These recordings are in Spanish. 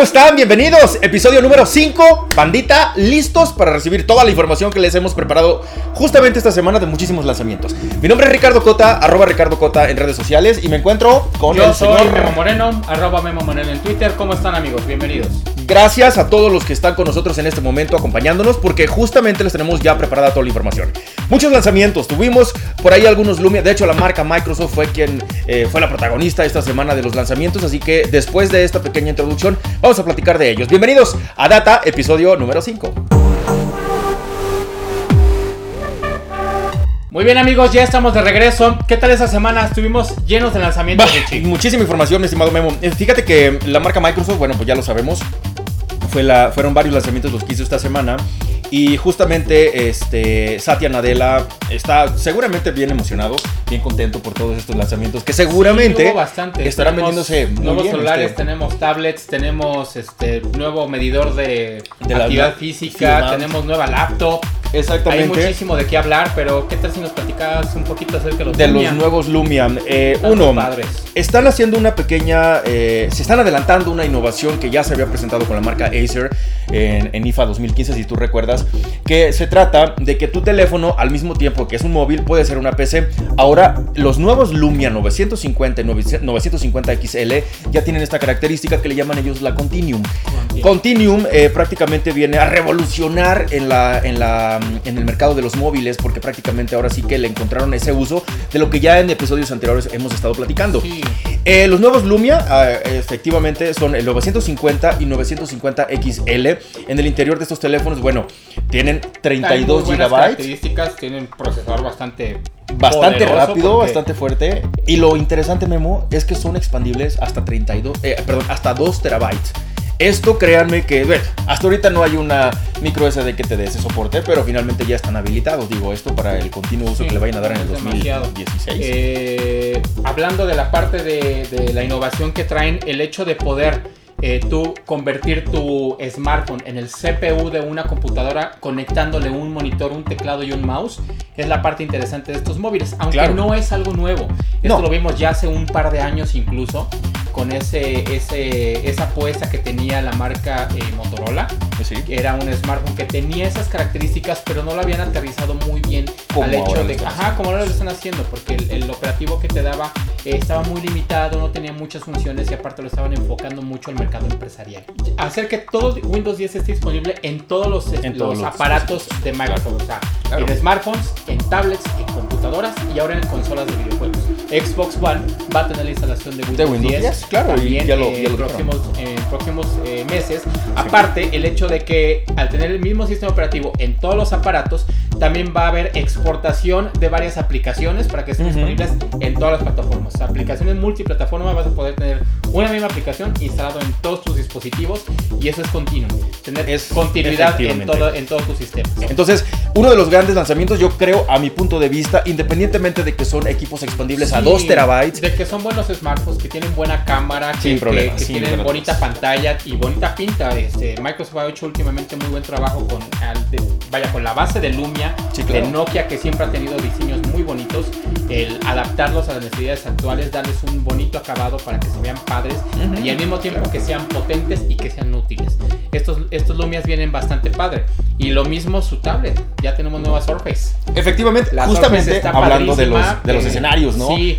¿Cómo están? Bienvenidos. Episodio número 5. Bandita, listos para recibir toda la información que les hemos preparado justamente esta semana de muchísimos lanzamientos. Mi nombre es Ricardo Cota, arroba Ricardo Cota en redes sociales y me encuentro con Yo el soy señor Memo Moreno, arroba Memo Moreno en Twitter. ¿Cómo están amigos? Bienvenidos. Gracias a todos los que están con nosotros en este momento acompañándonos porque justamente les tenemos ya preparada toda la información. Muchos lanzamientos, tuvimos por ahí algunos Lumia, de hecho la marca Microsoft fue quien eh, fue la protagonista esta semana de los lanzamientos, así que después de esta pequeña introducción vamos a platicar de ellos. Bienvenidos a Data, episodio número 5. Muy bien amigos, ya estamos de regreso. ¿Qué tal esa semana? Estuvimos llenos de lanzamientos Bah, de muchísima información, mi estimado Memo. Eh, Fíjate que la marca Microsoft, bueno, pues ya lo sabemos, fue la, fueron varios lanzamientos los que hizo esta semana. Y justamente este, Satya Nadella está seguramente bien emocionado, bien contento por todos estos lanzamientos que seguramente Sí, hubo bastante. estarán Tenemos vendiéndose muy nuevos bien, celulares, este. tenemos tablets, tenemos este nuevo medidor de, actividad la- física, tenemos nueva laptop. Hay Exactamente. muchísimo de qué hablar, pero ¿qué tal si nos platicas un poquito acerca de los De Lumia? los nuevos Lumia. Eh, uno, padres. están haciendo una pequeña. eh, se están adelantando una innovación que ya se había presentado con la marca Acer en, en IFA 2015, si tú recuerdas. Que se trata de que tu teléfono, al mismo tiempo que es un móvil, puede ser una PC. Ahora, los nuevos Lumia 950 y 950 XL ya tienen esta característica que le llaman ellos la Continuum. Continuum eh, prácticamente viene a revolucionar en, la, en, la, en el mercado de los móviles porque prácticamente ahora sí que le encontraron ese uso de lo que ya en episodios anteriores hemos estado platicando. Sí. Eh, los nuevos Lumia ah, efectivamente son el 950 y 950 XL. En el interior de estos teléfonos, bueno, tienen Hay 32 muy buenas GB. características, tienen procesador bastante Bastante rápido, porque- bastante fuerte. Y lo interesante, Memo, es que son expandibles hasta 32, eh, perdón, hasta 2 terabytes. Esto, créanme que, bueno, hasta ahorita no hay una micro SD que te dé ese soporte, pero finalmente ya están habilitados. Digo, esto para el continuo uso Sí, que le vayan a dar en el es demasiado. 2016. Eh, hablando de la parte de, de la innovación que traen, el hecho de poder eh, tú convertir tu smartphone en el CPU de una computadora conectándole un monitor, un teclado y un mouse, es la parte interesante de estos móviles, aunque Claro. no es algo nuevo. Esto No. lo vimos ya hace un par de años incluso, con ese, ese, esa apuesta que tenía la marca eh, Motorola Sí. que era un smartphone que tenía esas características, pero no lo habían aterrizado muy bien Como al hecho de, ajá, como ahora lo están haciendo, porque el, el operativo que te daba eh, estaba muy limitado, no tenía muchas funciones y aparte lo estaban enfocando mucho al mercado empresarial. Hacer que todo Windows 10 esté disponible en todos los, En los todos los aparatos de Microsoft, o sea, Claro. en smartphones, en tablets, en computadoras y ahora en consolas de videojuegos. Xbox One va a tener la instalación de Windows, Windows 10, 10, claro, y también ya lo- eh, ya lo en dijeron. próximos, en próximos eh, meses. Aparte, el hecho de que al tener el mismo sistema operativo en todos los aparatos, también va a haber exportación de varias aplicaciones para que estén Ujú. disponibles en todas las plataformas. Aplicaciones multiplataforma, vas a poder tener una misma aplicación instalado en todos tus dispositivos y eso es continuo. Tener Es continuidad en, todo, en todos tus sistemas. Entonces, uno de los grandes lanzamientos, yo creo, a mi punto de vista, independientemente de que son equipos expandibles a Sí, 2 terabytes, De que son buenos smartphones, que tienen buena cámara, que, Sin que- problema, que sin tienen a bonita pantalla y bonita pinta. Este, Microsoft ha hecho últimamente muy buen trabajo con, al de- vaya, con la base de Lumia, Sí, claro. de Nokia, que siempre ha tenido diseños muy bonitos. El adaptarlos a las necesidades actuales, darles un bonito acabado para que se vean padres Ujú. y al mismo tiempo que sean potentes y que sean útiles. Estos, estos Lumias vienen bastante padre. Y lo mismo su tablet. Ya tenemos nueva Surface. efectivamente, La justamente hablando de los, de los eh, escenarios, ¿no? Sí,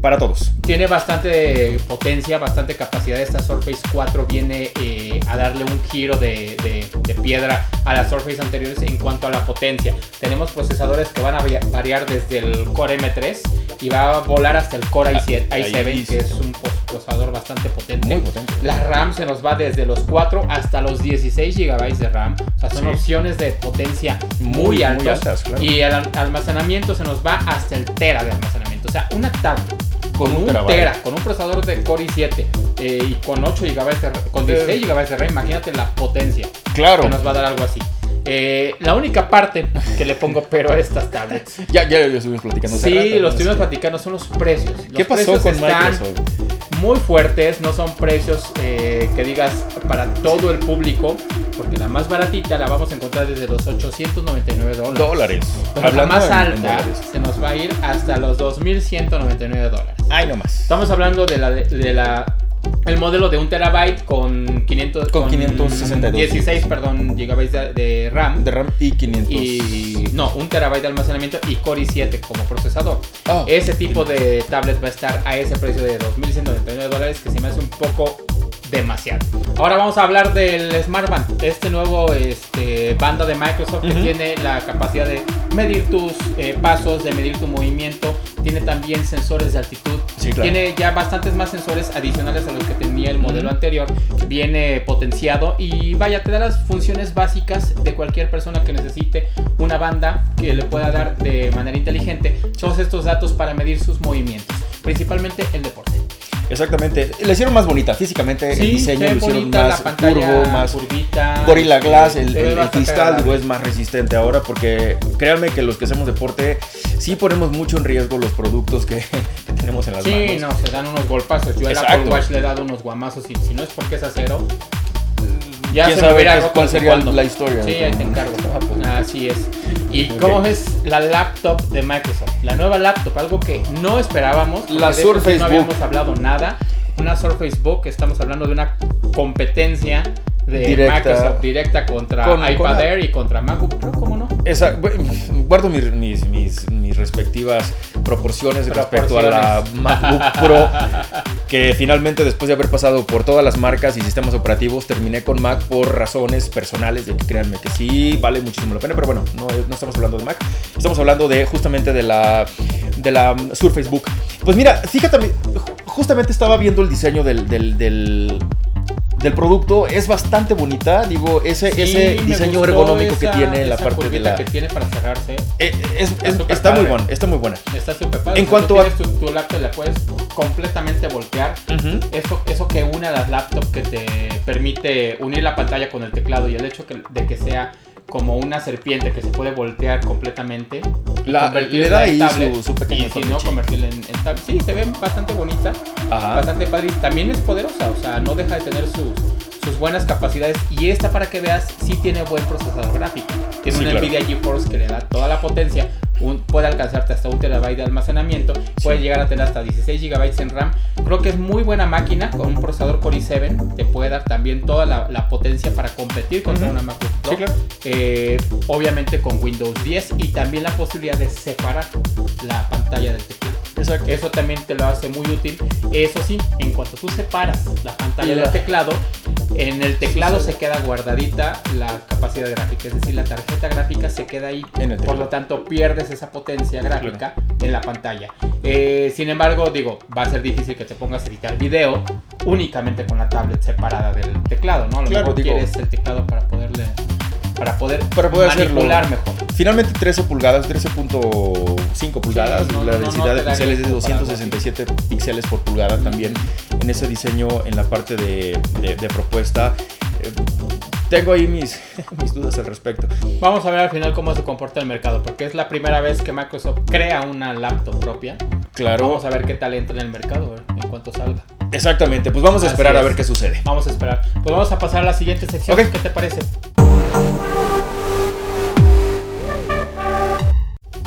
Para todos. tiene bastante potencia, bastante capacidad. Esta Surface 4 viene eh, a darle un giro de, de- de piedra a las Surface anteriores en cuanto a la potencia. Tenemos procesadores que van a varia- variar desde el Core M3 y va a volar hasta el Core i7, Ah, i7 ahí que es un procesador bastante potente. Muy potente. La RAM se nos va desde los 4 hasta los 16 GB de RAM. O sea, son Sí. opciones de potencia Muy, muy, muy altas. altas, claro. Y el al- almacenamiento se nos va hasta el tera de almacenamiento. O sea, una tablet con un terabyte. tera, con un procesador de Core i7 eh, y con 8 GB con 16 GB de RAM, imagínate la potencia Claro. que nos va a dar algo así. Eh, la única parte que le pongo pero a estas tablets. Ya, ya lo estuvimos platicando. Sí, rato, ¿no? estuvimos platicando, son los precios. Los ¿Qué pasó precios con están Microsoft? muy fuertes, no son precios eh, que digas para todo el público, porque la más baratita la vamos a encontrar desde los 899 dólares. Dólares. La más alta dólares. se nos va a ir hasta los 2.199 dólares. Ay, no más. Estamos hablando de la, de la el modelo de un terabyte con 500 Con 562 16 perdón gigabytes de, de RAM De RAM y 500. y no un terabyte de almacenamiento y Core i7 como procesador Ah. ese tipo de tablet va a estar a ese precio de 2.199 dólares que se me hace un poco demasiado ahora vamos a hablar del Smartband este nuevo este, banda de Microsoft que tiene la capacidad de medir tus eh, pasos de medir tu movimiento tiene también sensores de altitud Sí, claro. tiene ya bastantes más sensores adicionales a los que tenía el modelo anterior. Viene potenciado y vaya, te da las funciones básicas de cualquier persona que necesite una banda que le pueda dar de manera inteligente todos estos datos para medir sus movimientos, principalmente el deporte. Exactamente. La hicieron más bonita físicamente. el diseño lo hicieron bonita, más la pantalla curvo, más curvita. Gorilla Glass, el, el- el cristal, digo, es más resistente ahora porque créanme que los que hacemos deporte sí ponemos mucho en riesgo los productos que, que tenemos en las Sí, manos. no, se dan unos golpazos. Yo Exacto. Apple Watch le he dado unos guamazos y si no es porque es acero, ya ¿Quién se sabe roto cuál sería la historia? Sí, ahí te encargo. Ah. Así es. ¿Y Ok. cómo es la laptop de Microsoft? La nueva laptop, algo que no esperábamos. La Surface No habíamos hablado nada. Una Surface Book, estamos hablando de una competencia de Directa. Microsoft directa contra Con- iPad con Air y contra MacBook Pro, ¿cómo no? Esa- guardo mis, mis, mis- mis respectivas proporciones, respecto a la. MacBook Pro, que finalmente después de haber pasado por todas las marcas y sistemas operativos, terminé con Mac por razones personales, de que créanme que sí, vale muchísimo la pena, pero bueno, no, no estamos hablando de Mac, estamos hablando de justamente de la, de la Surface Book. Pues mira, fíjate, ju- justamente estaba viendo el diseño del... del, del del producto es bastante bonita, digo, ese, Sí, ese diseño ergonómico que tiene en la parte de la... que tiene para cerrarse. Eh, es- es- súper está muy buena, está muy buena. Está súper padre. En cuanto tú a- tu, tu laptop, la puedes completamente voltear. Eso, eso que une a las laptops que te permite unir la pantalla con el teclado y el hecho que- de que sea como una serpiente que se puede voltear completamente. La- le da ahí su- su pequeño Y si no, convertirla en, en tablet. Sí, se ve bastante bonita, Ajá. bastante padre. y También es poderosa, o sea, no deja de tener sus, sus buenas capacidades. Y esta, para que veas, sí tiene buen procesador gráfico. Tiene Sí, una claro. Nvidia GeForce que le da toda la potencia. Un- puede alcanzarte hasta un terabyte de almacenamiento. Puede llegar a tener hasta 16 gigabytes en RAM. Creo que es muy buena máquina con un procesador Core i7. Te puede dar también toda la, la potencia para competir contra Ujú. una MacBook Pro. Sí, claro. Eh, obviamente con Windows 10 y también la posibilidad de separar la pantalla del teclado. Exacto. Eso también te lo hace muy útil. Eso sí, en cuanto tú separas la pantalla La- del teclado, en el teclado se queda guardadita la capacidad gráfica, es decir, la tarjeta gráfica se queda ahí. En el Por lo tanto, pierdes esa potencia gráfica en la pantalla. Eh, sin embargo, digo, va a ser difícil que te pongas a editar video únicamente con la tablet separada del teclado, ¿no? A lo Claro, mejor digo- quieres el teclado para poderle para poder, Para poder hacerlo. manipular mejor. Finalmente 13 pulgadas, 13.5 pulgadas, no, la no, no densidad te de píxeles es de tiempo para 267 píxeles por pulgada también en ese diseño en la parte de, de- de propuesta. Eh, tengo ahí mis, mis dudas al respecto. Vamos a ver al final cómo se comporta el mercado, porque es la primera vez que Microsoft crea una laptop propia. Claro, Vamos a ver qué tal entra en el mercado eh, en cuanto salga. exactamente, pues vamos a Así esperar a es. ver qué sucede. Vamos a esperar. Pues vamos a pasar a la siguiente sección. Ok. ¿Qué te parece?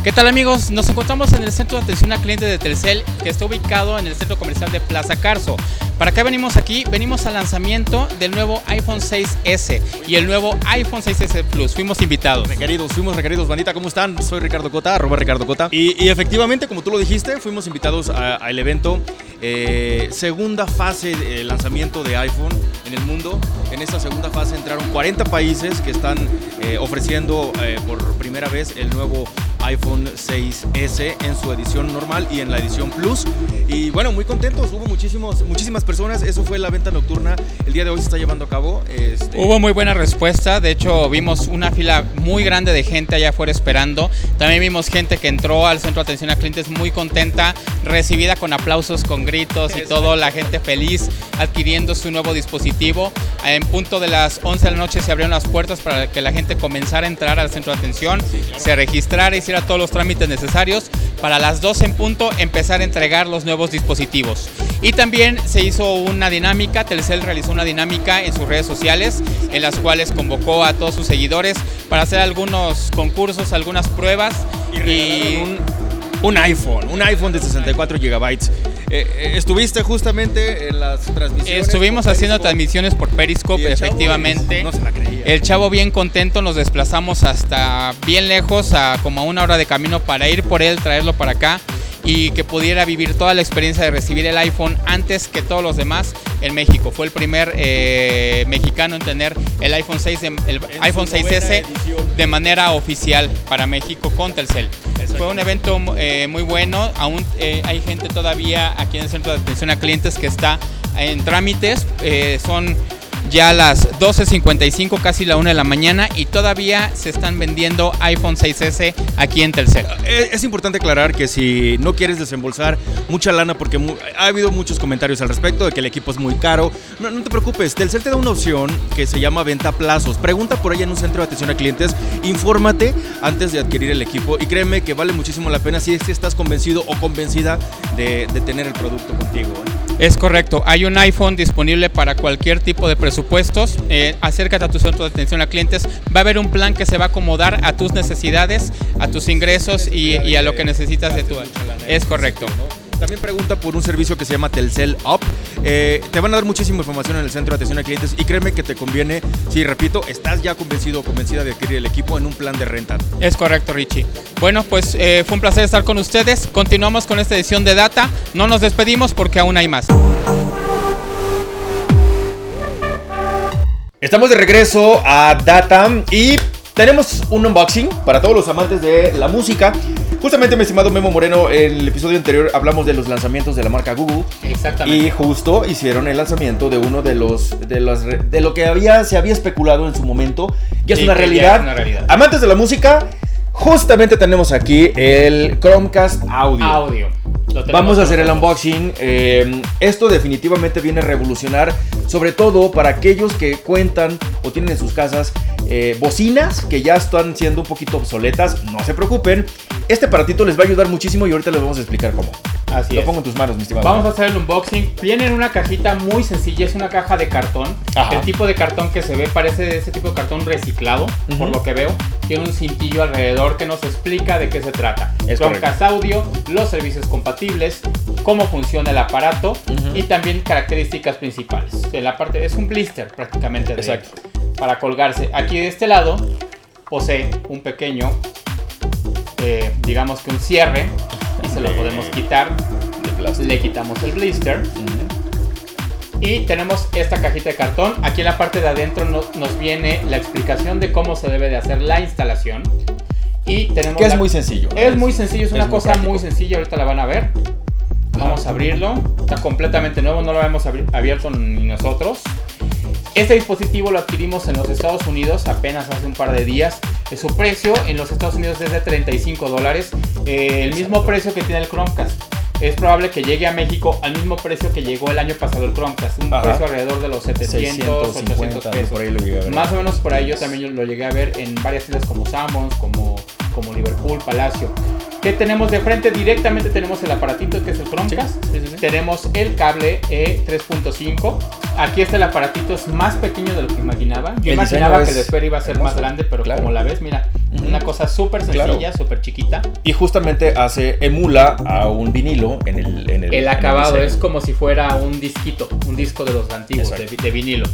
¿Qué tal amigos? Nos encontramos en el centro de atención al cliente de Telcel que está ubicado en el centro comercial de Plaza Carso. ¿Para qué venimos aquí? Venimos al lanzamiento del nuevo iPhone 6S y el nuevo iPhone 6S Plus. Fuimos invitados. Requeridos, fuimos requeridos, bandita, ¿cómo están? Soy Ricardo Cota, arroba Ricardo Cota. Y, efectivamente, como tú lo dijiste, fuimos invitados al evento, eh, segunda fase de lanzamiento de iPhone en el mundo. En esta segunda fase entraron 40 países que están eh, ofreciendo eh, por primera vez el nuevo iPhone 6S en su edición normal y en la edición Plus. Y bueno, muy contentos, hubo muchísimos, muchísimas personas, eso fue la venta nocturna, el día de hoy se está llevando a cabo. este, Hubo muy buena respuesta, de hecho vimos una fila muy grande de gente allá afuera esperando. También vimos gente que entró al centro de atención a clientes muy contenta, recibida con aplausos, con gritos y todo, la gente feliz adquiriendo su nuevo dispositivo. En punto de las 11 de la noche se abrieron las puertas para que la gente comenzara a entrar al centro de atención, se registrara, hiciera todos los trámites necesarios para las 12 en punto empezar a entregar los nuevos dispositivos. Y también se hizo una dinámica, Telcel realizó una dinámica en sus redes sociales en las cuales convocó a todos sus seguidores para hacer algunos concursos, algunas pruebas y, un, un iPhone, un iPhone de 64 GB. Eh, eh, estuviste justamente en las transmisiones. Estuvimos haciendo transmisiones por Periscope, efectivamente. no se la creía. El chavo bien contento, nos desplazamos hasta bien lejos, a como a una hora de camino para ir por él, traerlo para acá y que pudiera vivir toda la experiencia de recibir el iPhone antes que todos los demás en México. Fue el primer eh, mexicano en tener el iPhone 6, de- el iPhone 6S de manera oficial para México con Telcel. Fue un evento eh, muy bueno, aún eh, hay gente todavía aquí en el centro de atención a clientes que está en trámites, son ya las 12.55, casi la 1 de la mañana y todavía se están vendiendo iPhone 6S aquí en Telcel. Eh, Es importante aclarar que si no quieres desembolsar mucha lana, porque ha habido muchos comentarios al respecto de que el equipo es muy caro, no, te preocupes, Telcel te da una opción que se llama venta a plazos. Pregunta por ahí en un centro de atención a clientes, infórmate antes de adquirir el equipo y créeme que vale muchísimo la pena si es que estás convencido o convencida de, de tener el producto contigo. ¿eh? Es correcto, hay un iPhone disponible para cualquier tipo de presupuestos. Eh, acércate a tu centro de atención a clientes. Va a haber un plan que se va a acomodar a tus necesidades, a tus ingresos y, y a lo que necesitas de tu. Es correcto. También pregunta por un servicio que se llama Telcel Up. Eh, te van a dar muchísima información en el centro de atención a clientes y créeme que te conviene, si repito, estás ya convencido o convencida de adquirir el equipo en un plan de renta. Es correcto, Richie. Bueno, pues eh, fue un placer estar con ustedes. Continuamos con esta edición de Data. No nos despedimos porque aún hay más. Estamos de regreso a Data y tenemos un unboxing para todos los amantes de la música. Justamente, mi estimado Memo Moreno, en el episodio anterior hablamos de los lanzamientos de la marca Google. Exactamente. Y justo hicieron el lanzamiento de uno de los de las de lo que había se había especulado en su momento. Ya es Sí, una ya realidad. es una realidad. Amantes de la música, justamente tenemos aquí el Chromecast Audio. Audio. Vamos a hacer el unboxing. Eh, esto definitivamente viene a revolucionar, sobre todo para aquellos que cuentan o tienen en sus casas eh, bocinas que ya están siendo un poquito obsoletas. No se preocupen. Este aparatito les va a ayudar muchísimo y ahorita les vamos a explicar cómo. Así Lo es. pongo en tus manos, mi estimado. Vamos a hacer el unboxing. Viene en una cajita muy sencilla, es una caja de cartón. Ajá. El tipo de cartón que se ve parece de ese tipo de cartón reciclado, Ujú. por lo que veo. Tiene un cintillo alrededor que nos explica de qué se trata. Es Chromecast Audio, los servicios compatibles, cómo funciona el aparato Ujú. y también características principales. De la parte es un blister prácticamente de- Exacto. para colgarse. Aquí de este lado posee un pequeño, eh, digamos que un cierre se lo De- podemos quitar le quitamos el blister y tenemos esta cajita de cartón. Aquí en la parte de adentro no- nos viene la explicación de cómo se debe de hacer la instalación. Y tenemos Que es la- muy sencillo. es muy sencillo, es una muy cosa práctico. muy sencilla, ahorita la van a ver. Vamos a abrirlo, está completamente nuevo, no lo hemos abierto ni nosotros. Este dispositivo lo adquirimos en los Estados Unidos apenas hace un par de días. Su precio en los Estados Unidos es de 35 dólares, eh, el mismo precio que tiene el Chromecast. Es probable que llegue a México al mismo precio que llegó el año pasado el Chromecast, un Ajá. precio alrededor de los 700, 800 650, pesos. por ahí lo. Más o menos por ahí yo también lo llegué a ver en varias tiendas como Sanborns, como, como Liverpool, Palacio. ¿Qué tenemos de frente? Directamente tenemos el aparatito que es el Chromecast. Sí, sí, sí. Tenemos el cable E 3.5. Aquí está el aparatito, es más pequeño de lo que imaginaba. Yo El imaginaba que de esfera iba a ser más hermoso. grande, pero Claro. como la ves, mira, Ujú. una cosa súper sencilla, Claro. súper chiquita. Y justamente hace emula a un vinilo en el en el, El en acabado diseño. es como si fuera un disquito, un disco de los antiguos, de, de vinilo.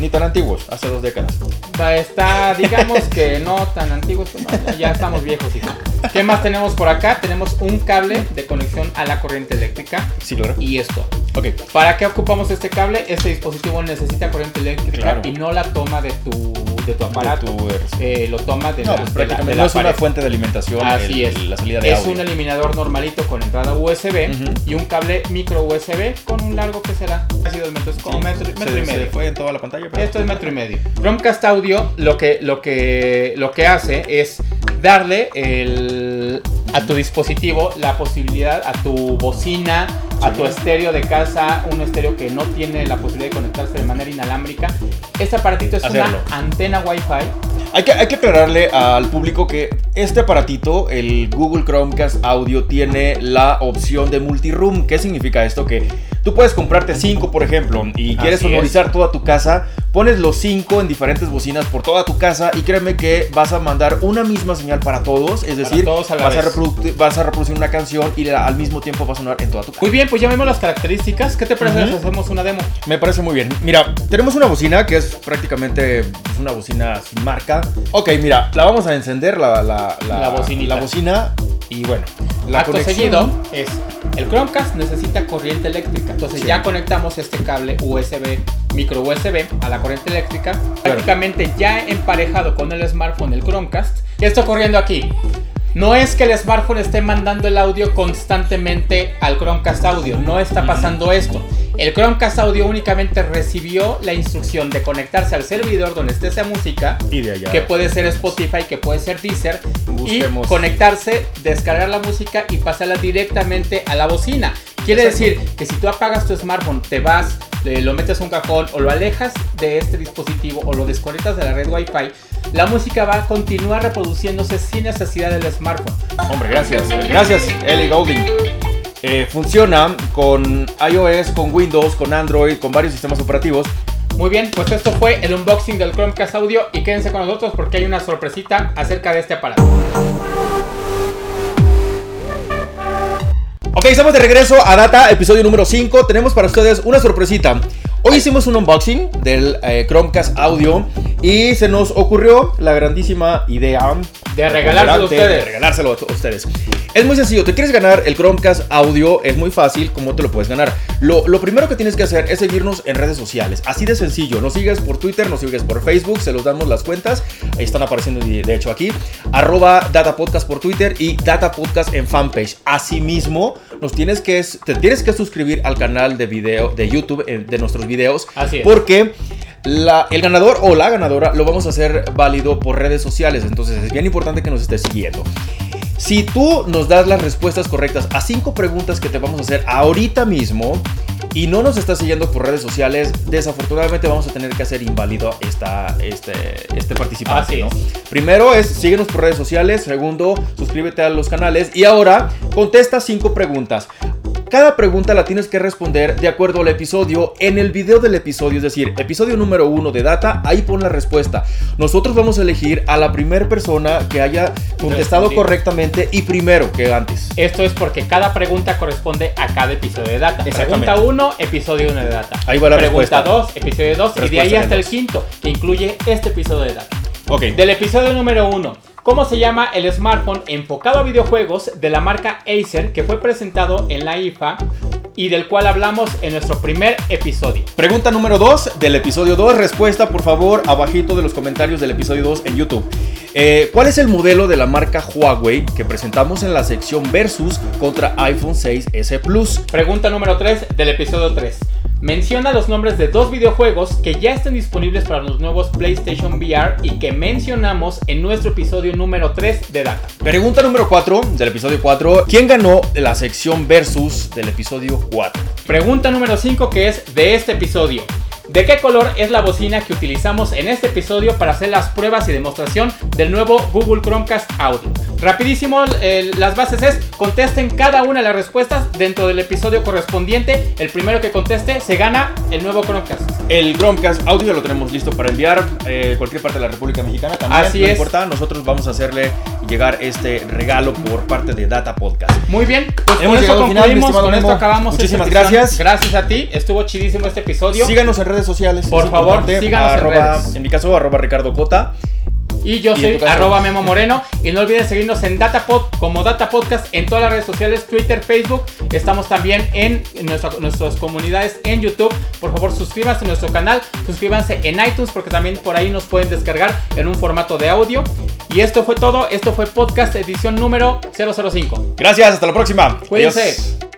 ni tan antiguos, hace dos décadas. Está, digamos que no tan antiguo, no, ya estamos viejos. hijo. ¿Qué más tenemos por acá? Tenemos un cable de conexión a la corriente eléctrica Sí, claro. y esto. Ok. ¿Para qué ocupamos este cable? Este dispositivo necesita corriente eléctrica Claro. y no la toma de tu, de tu aparato. tu- Eh, lo toma de No, la, pues de la- prácticamente de no la es una pared. fuente de alimentación Así el- es. la salida de es audio. un eliminador normalito con entrada USB Ujú. y un cable micro USB con un largo que será casi dos metros, como Sí, metro, se- metro y se medio. fue en toda la pantalla. pero- Esto es metro y medio. Chromecast Audio lo que, lo que, lo que hace es darle el- a tu dispositivo la posibilidad, a tu bocina, a tu estéreo de casa, un estéreo que no tiene la posibilidad de conectarse de manera inalámbrica. Este aparatito es Hacerlo. una antena Wi-Fi. Hay que, hay que aclararle al público que este aparatito, el Google Chromecast Audio, tiene la opción de multiroom. ¿Qué significa esto? Que Tú puedes comprarte cinco, por ejemplo, y quieres Así sonorizar toda tu casa, pones los cinco en diferentes bocinas por toda tu casa y créeme que vas a mandar una misma señal para todos, es decir, todos a la vas, a vas reproducir una canción y la- al mismo tiempo va a sonar en toda tu casa. Muy bien, pues ya vemos las características. ¿Qué te parece si hacemos una demo? Me parece muy bien. Mira, tenemos una bocina que es prácticamente pues, una bocina sin marca. Ok, mira, la vamos a encender, la, la, La bocinita. la bocina. Y bueno, la Acto conexión- seguido es el Chromecast necesita corriente eléctrica. Entonces Sí. ya conectamos este cable USB, micro USB a la corriente eléctrica. Prácticamente ya emparejado con el smartphone, el Chromecast. ¿Qué está ocurriendo aquí? No es que el smartphone esté mandando el audio constantemente al Chromecast Audio, no está pasando esto. El Chromecast Audio únicamente recibió la instrucción de conectarse al servidor donde esté esa música Y de allá. que puede ser Spotify, que puede ser Deezer, Busquemos. y conectarse, descargar la música y pasarla directamente a la bocina. Quiere Exacto. decir que si tú apagas tu smartphone, te vas, le- lo metes a un cajón o lo alejas de este dispositivo o lo desconectas de la red Wi-Fi, la música va a continuar reproduciéndose sin necesidad del smartphone. Hombre, gracias. Gracias, Ellie Golding. Eh, funciona con iOS, con Windows, con Android, con varios sistemas operativos. Muy bien, pues esto fue el unboxing del Chromecast Audio y quédense con nosotros porque hay una sorpresita acerca de este aparato. Ok, estamos de regreso a Data, episodio número 5. Tenemos para ustedes una sorpresita. Hoy hicimos un unboxing del eh, Chromecast Audio y se nos ocurrió la grandísima idea De regalárselo a de ustedes. regalárselo a ustedes. Es muy sencillo, te quieres ganar el Chromecast Audio, es muy fácil, ¿cómo te lo puedes ganar? Lo, lo primero que tienes que hacer es seguirnos en redes sociales, así de sencillo. Nos sigues por Twitter, nos sigues por Facebook, se los damos las cuentas, ahí están apareciendo de, de hecho aquí, arroba Data Podcast por Twitter y Data Podcast en fanpage. Asimismo, nos tienes que, te tienes que suscribir al canal de video de YouTube eh, de nuestros videos, Así es. porque la- el ganador o la ganadora lo vamos a hacer válido por redes sociales, entonces es bien importante que nos estés siguiendo. Si tú nos das las respuestas correctas a cinco preguntas que te vamos a hacer ahorita mismo y no nos estás siguiendo por redes sociales, desafortunadamente vamos a tener que hacer inválido esta, este, este participante. Así ¿no? es. Primero es síguenos por redes sociales, segundo suscríbete a los canales y ahora contesta cinco preguntas. Cada pregunta la tienes que responder de acuerdo al episodio en el video del episodio, es decir, episodio número uno de Data, ahí pon la respuesta. Nosotros vamos a elegir a la primera persona que haya contestado Respondido. correctamente y primero que antes. Esto es porque cada pregunta corresponde a cada episodio de data. Pregunta 1, episodio 1 de data. Ahí va la Pregunta respuesta. 2, episodio 2 y de ahí hasta el quinto, que incluye este episodio de data. Ok. Del episodio número 1, ¿cómo se llama el smartphone enfocado a videojuegos de la marca Acer que fue presentado en la IFA y del cual hablamos en nuestro primer episodio? Pregunta número 2 del episodio 2. Respuesta, por favor, abajito de los comentarios del episodio 2 en YouTube. Eh, ¿Cuál es el modelo de la marca Huawei que presentamos en la sección Versus contra iPhone 6S Plus? Pregunta número 3 del episodio 3. Menciona los nombres de dos videojuegos que ya están disponibles para los nuevos PlayStation VR y que mencionamos en nuestro episodio número 3 de Data. Pregunta número 4 del episodio 4. ¿Quién ganó la sección Versus del episodio 4? Pregunta número 5 que es de este episodio. ¿De qué color es la bocina que utilizamos en este episodio para hacer las pruebas y demostración del nuevo Google Chromecast Audio? Rapidísimo, eh, las bases es contesten cada una de las respuestas dentro del episodio correspondiente. El primero que conteste se gana el nuevo Chromecast. El Chromecast Audio lo tenemos listo para enviar eh, cualquier parte de la República Mexicana. También, Así no es. importa, nosotros vamos a hacerle llegar este regalo por parte de Data Podcast. Muy bien, pues Hemos con final, mi concluimos, estimado con esto acabamos. Muchísimas gracias. Gracias a ti, estuvo chidísimo este episodio. Síganos en redes sociales. Por favor, síganos en Arroba- redes. En mi caso, arroba Ricardo Cota. Y yo ¿Y en soy arroba Memo Moreno. Y no olviden seguirnos en Datapod como Data Podcast en todas las redes sociales, Twitter, Facebook. Estamos también en nuestra- nuestras comunidades en YouTube. Por favor, suscríbanse a nuestro canal. Suscríbanse en iTunes porque también por ahí nos pueden descargar en un formato de audio. Y esto fue todo. Esto fue Podcast edición número 005. Gracias, hasta la próxima. Cuídense. Adiós.